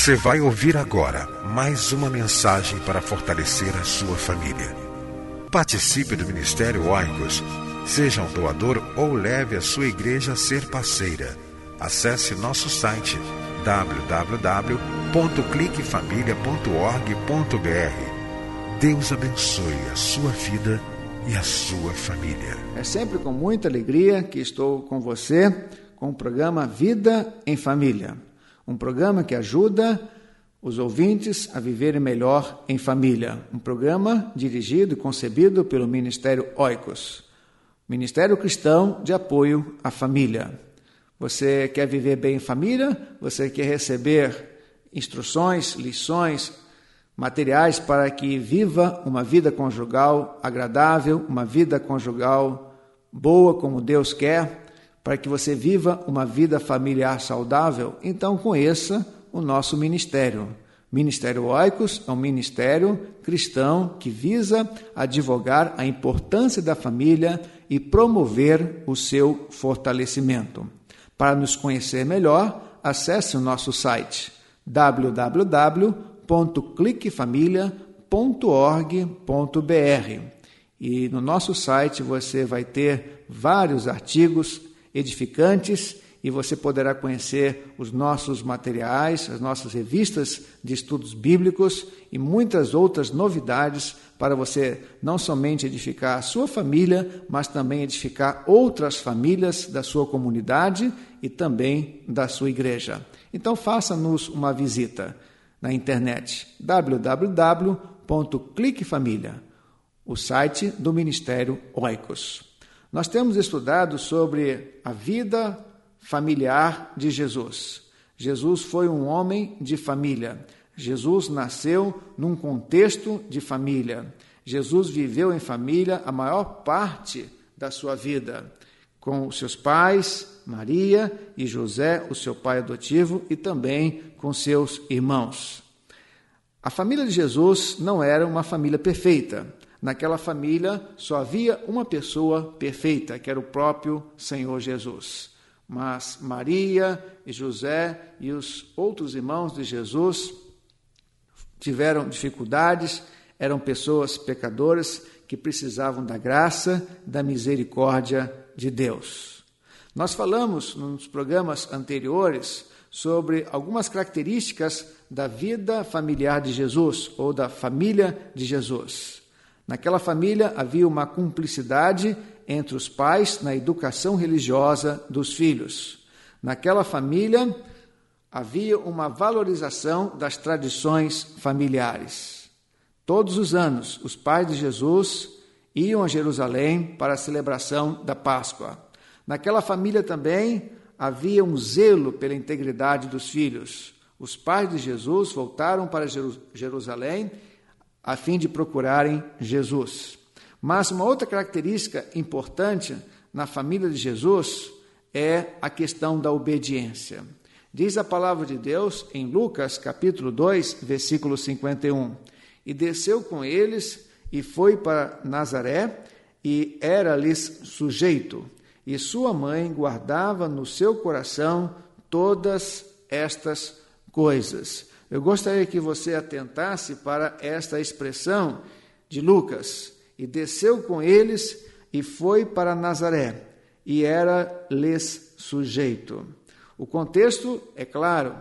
Você vai ouvir agora mais uma mensagem para fortalecer a sua família. Participe do Ministério Oicos. Seja um doador ou leve a sua igreja a ser parceira. Acesse nosso site www.cliquefamilia.org.br. Deus abençoe a sua vida e a sua família. É sempre com muita alegria que estou com você com o programa Vida em Família um programa que ajuda os ouvintes a viverem melhor em família. Um programa dirigido e concebido pelo Ministério Oicos, Ministério Cristão de Apoio à Família. Você quer viver bem em família? Você quer receber instruções, lições, materiais para que viva uma vida conjugal agradável, uma vida conjugal boa como Deus quer? Para que você viva uma vida familiar saudável, então conheça o nosso ministério. Ministério Oicos é um ministério cristão que visa advogar a importância da família e promover o seu fortalecimento. Para nos conhecer melhor, acesse o nosso site www.cliquefamilia.org.br. E no nosso site você vai ter vários artigos edificantes e você poderá conhecer os nossos materiais, as nossas revistas de estudos bíblicos e muitas outras novidades para você não somente edificar a sua família, mas também edificar outras famílias da sua comunidade e também da sua igreja. Então faça-nos uma visita na internet www.cliquefamilia, o site do Ministério Oicos. Nós temos estudado sobre a vida familiar de Jesus. Jesus foi um homem de família. Jesus nasceu num contexto de família. Jesus viveu em família a maior parte da sua vida, com os seus pais, Maria e José, o seu pai adotivo, e também com seus irmãos. A família de Jesus não era uma família perfeita. Naquela família só havia uma pessoa perfeita, que era o próprio Senhor Jesus. Mas Maria e José e os outros irmãos de Jesus tiveram dificuldades, eram pessoas pecadoras que precisavam da graça, da misericórdia de Deus. Nós falamos nos programas anteriores sobre algumas características da vida familiar de Jesus ou da família de Jesus. Naquela família havia uma cumplicidade entre os pais na educação religiosa dos filhos. Naquela família havia uma valorização das tradições familiares. Todos os anos, os pais de Jesus iam a Jerusalém para a celebração da Páscoa. Naquela família também havia um zelo pela integridade dos filhos. Os pais de Jesus voltaram para Jerusalém a fim de procurarem Jesus. Mas uma outra característica importante na família de Jesus é a questão da obediência. Diz a palavra de Deus em Lucas capítulo 2, versículo 51. E desceu com eles e foi para Nazaré e era-lhes sujeito. e sua mãe guardava no seu coração todas estas coisas. Eu gostaria que você atentasse para esta expressão de Lucas. E desceu com eles e foi para Nazaré, e era-lhes sujeito. O contexto é claro.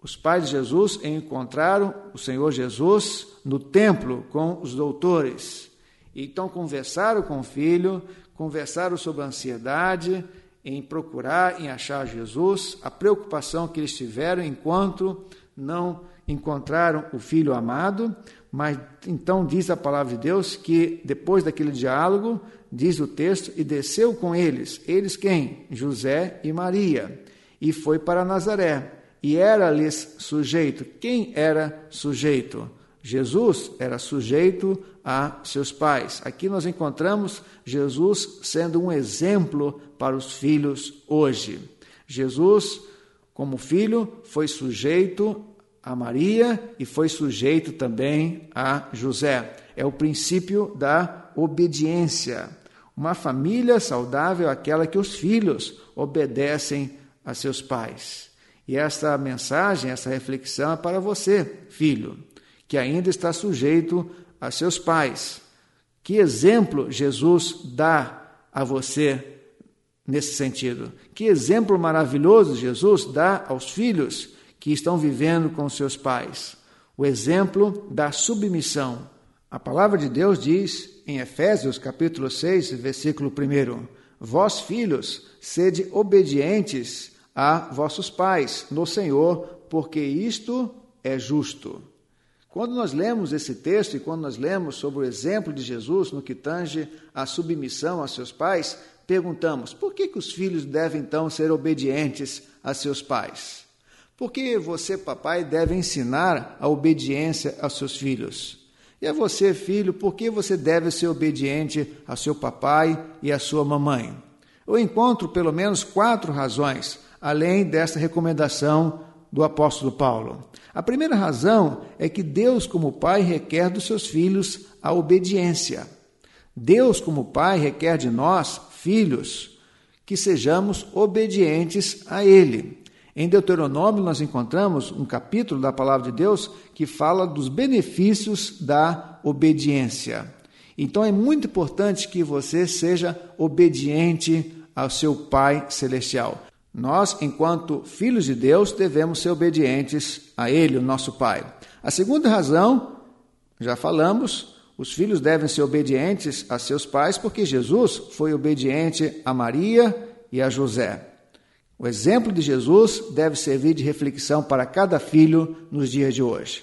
Os pais de Jesus encontraram o Senhor Jesus no templo com os doutores. Então conversaram com o filho, conversaram sobre a ansiedade em procurar, em achar Jesus, a preocupação que eles tiveram enquanto não encontraram o filho amado, mas então diz a palavra de Deus que depois daquele diálogo, diz o texto, e desceu com eles. Eles quem? José e Maria. E foi para Nazaré. E era-lhes sujeito. Quem era sujeito? Jesus era sujeito a seus pais. Aqui nós encontramos Jesus sendo um exemplo para os filhos hoje. Jesus, como filho, foi sujeito a Maria e foi sujeito também a José. É o princípio da obediência. Uma família saudável é aquela que os filhos obedecem a seus pais. E esta mensagem, essa reflexão é para você, filho, que ainda está sujeito a seus pais. Que exemplo Jesus dá a você nesse sentido? Que exemplo maravilhoso Jesus dá aos filhos que estão vivendo com seus pais. O exemplo da submissão. A palavra de Deus diz em Efésios capítulo 6, versículo 1: Vós, filhos, sede obedientes a vossos pais no Senhor, porque isto é justo. Quando nós lemos esse texto e quando nós lemos sobre o exemplo de Jesus no que tange a submissão a seus pais, perguntamos: por que, que os filhos devem então ser obedientes a seus pais? Porque você, papai, deve ensinar a obediência aos seus filhos. E a você, filho, por que você deve ser obediente a seu papai e à sua mamãe? Eu encontro pelo menos quatro razões, além desta recomendação do apóstolo Paulo. A primeira razão é que Deus, como pai, requer dos seus filhos a obediência. Deus, como pai, requer de nós, filhos, que sejamos obedientes a Ele. Em Deuteronômio, nós encontramos um capítulo da palavra de Deus que fala dos benefícios da obediência. Então é muito importante que você seja obediente ao seu Pai Celestial. Nós, enquanto filhos de Deus, devemos ser obedientes a Ele, o nosso Pai. A segunda razão, já falamos, os filhos devem ser obedientes a seus pais, porque Jesus foi obediente a Maria e a José. O exemplo de Jesus deve servir de reflexão para cada filho nos dias de hoje.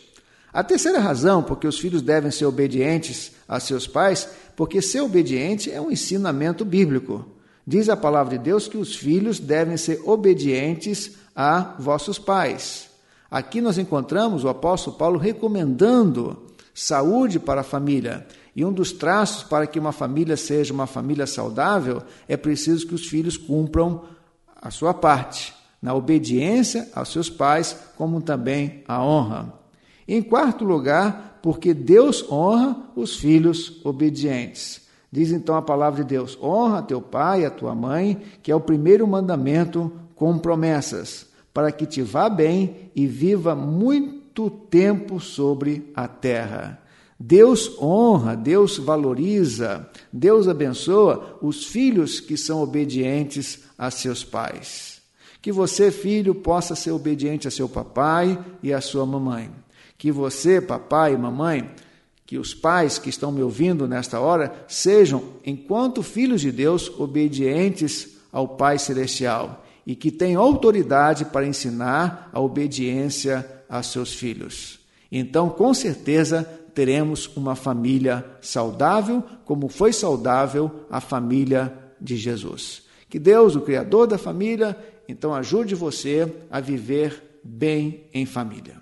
A terceira razão porque os filhos devem ser obedientes a seus pais, porque ser obediente é um ensinamento bíblico. Diz a palavra de Deus que os filhos devem ser obedientes a vossos pais. Aqui nós encontramos o apóstolo Paulo recomendando saúde para a família. E um dos traços para que uma família seja uma família saudável é preciso que os filhos cumpram a sua parte, na obediência aos seus pais, como também a honra. Em quarto lugar, porque Deus honra os filhos obedientes. Diz então a palavra de Deus: honra teu pai e a tua mãe, que é o primeiro mandamento com promessas, para que te vá bem e viva muito tempo sobre a terra. Deus honra, Deus valoriza, Deus abençoa os filhos que são obedientes a seus pais. Que você, filho, possa ser obediente a seu papai e a sua mamãe. Que você, papai e mamãe, que os pais que estão me ouvindo nesta hora sejam, enquanto filhos de Deus, obedientes ao Pai Celestial e que tenham autoridade para ensinar a obediência a seus filhos. Então, com certeza, teremos uma família saudável, como foi saudável a família de Jesus. Que Deus, o Criador da família, então ajude você a viver bem em família.